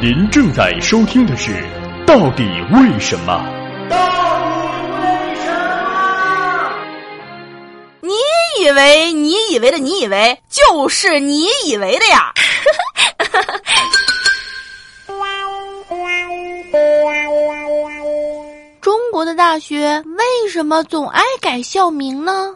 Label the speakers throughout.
Speaker 1: 您正在收听的是《到底为什么》。
Speaker 2: 到底为什么？
Speaker 3: 你以为你以为的你以为就是你以为的呀？
Speaker 4: 中国的大学为什么总爱改校名呢？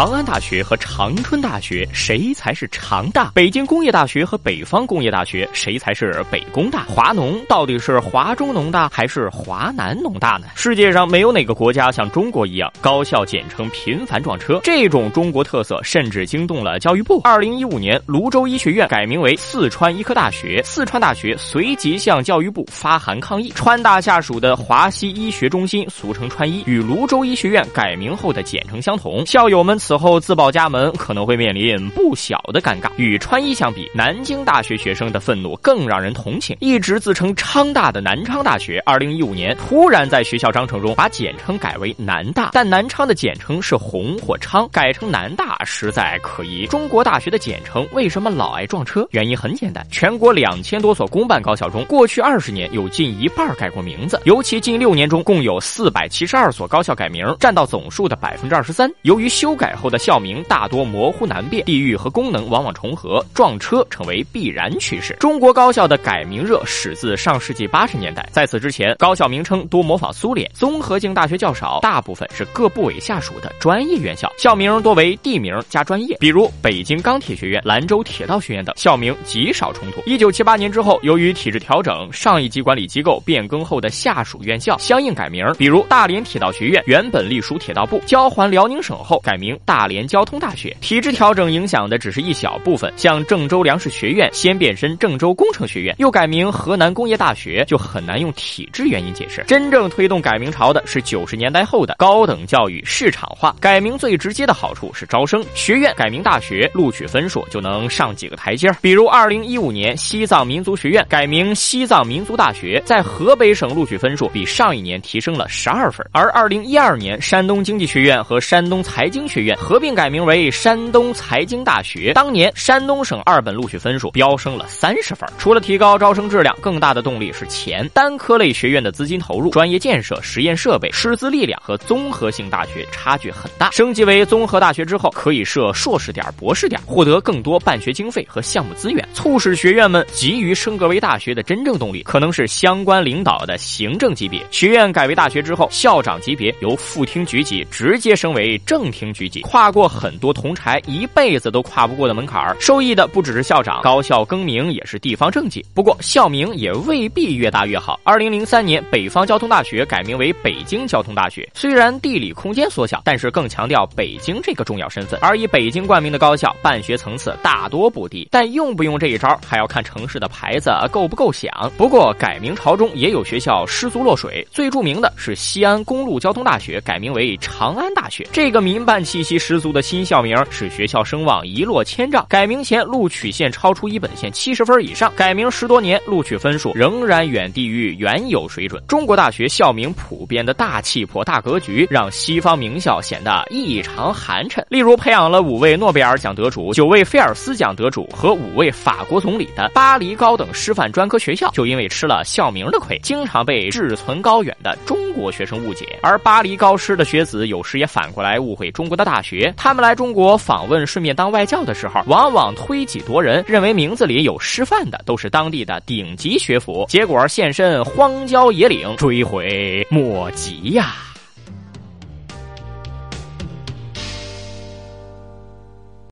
Speaker 5: 长安大学和长春大学谁才是长大？北京工业大学和北方工业大学谁才是北工大？华农到底是华中农大还是华南农大呢？世界上没有哪个国家像中国一样高校简称频繁撞车，这种中国特色甚至惊动了教育部。二零一五年，泸州医学院改名为四川医科大学，四川大学随即向教育部发函抗议。川大下属的华西医学中心，俗称川医，与泸州医学院改名后的简称相同，校友们。此后自报家门可能会面临不小的尴尬。与川医相比，南京大学学生的愤怒更让人同情。一直自称昌大的南昌大学，二零一五年突然在学校章程中把简称改为南大，但南昌的简称是红或昌，改成南大实在可疑。中国大学的简称为什么老爱撞车？原因很简单，全国两千多所公办高校中，过去二十年有近一半改过名字，尤其近六年中共有四百七十二所高校改名，占到总数的百分之二十三。由于修改。后的校名大多模糊难辨，地域和功能往往重合，撞车成为必然趋势。中国高校的改名热始自上世纪八十年代，在此之前，高校名称多模仿苏联，综合性大学较少，大部分是各部委下属的专业院校，校名多为地名加专业，比如北京钢铁学院、兰州铁道学院等，校名极少冲突。一九七八年之后，由于体制调整，上一级管理机构变更后的下属院校相应改名，比如大连铁道学院原本隶属铁道部，交还辽宁省后改名。大连交通大学体制调整影响的只是一小部分，像郑州粮食学院先变身郑州工程学院，又改名河南工业大学，就很难用体制原因解释。真正推动改名潮的是九十年代后的高等教育市场化。改名最直接的好处是招生，学院改名大学，录取分数就能上几个台阶比如二零一五年西藏民族学院改名西藏民族大学，在河北省录取分数比上一年提升了十二分，而二零一二年山东经济学院和山东财经学院。合并改名为山东财经大学。当年山东省二本录取分数飙升了三十分。除了提高招生质量，更大的动力是钱。单科类学院的资金投入、专业建设、实验设备、师资力量和综合性大学差距很大。升级为综合大学之后，可以设硕士点、博士点，获得更多办学经费和项目资源，促使学院们急于升格为大学的真正动力，可能是相关领导的行政级别。学院改为大学之后，校长级别由副厅局级直接升为正厅局级。跨过很多同柴一辈子都跨不过的门槛儿，受益的不只是校长，高校更名也是地方政绩。不过校名也未必越大越好。二零零三年，北方交通大学改名为北京交通大学，虽然地理空间缩小，但是更强调北京这个重要身份。而以北京冠名的高校，办学层次大多不低，但用不用这一招，还要看城市的牌子够不够响。不过改名潮中也有学校失足落水，最著名的是西安公路交通大学改名为长安大学，这个民办气息。十足的新校名使学校声望一落千丈。改名前录取线超出一本线七十分以上，改名十多年录取分数仍然远低于原有水准。中国大学校名普遍的大气魄、大格局，让西方名校显得异常寒碜。例如，培养了五位诺贝尔奖得主、九位菲尔斯奖得主和五位法国总理的巴黎高等师范专科学校，就因为吃了校名的亏，经常被志存高远的中国学生误解。而巴黎高师的学子有时也反过来误会中国的大学。他们来中国访问，顺便当外教的时候，往往推己夺人，认为名字里有师范的都是当地的顶级学府，结果现身荒郊野岭，追悔莫及呀。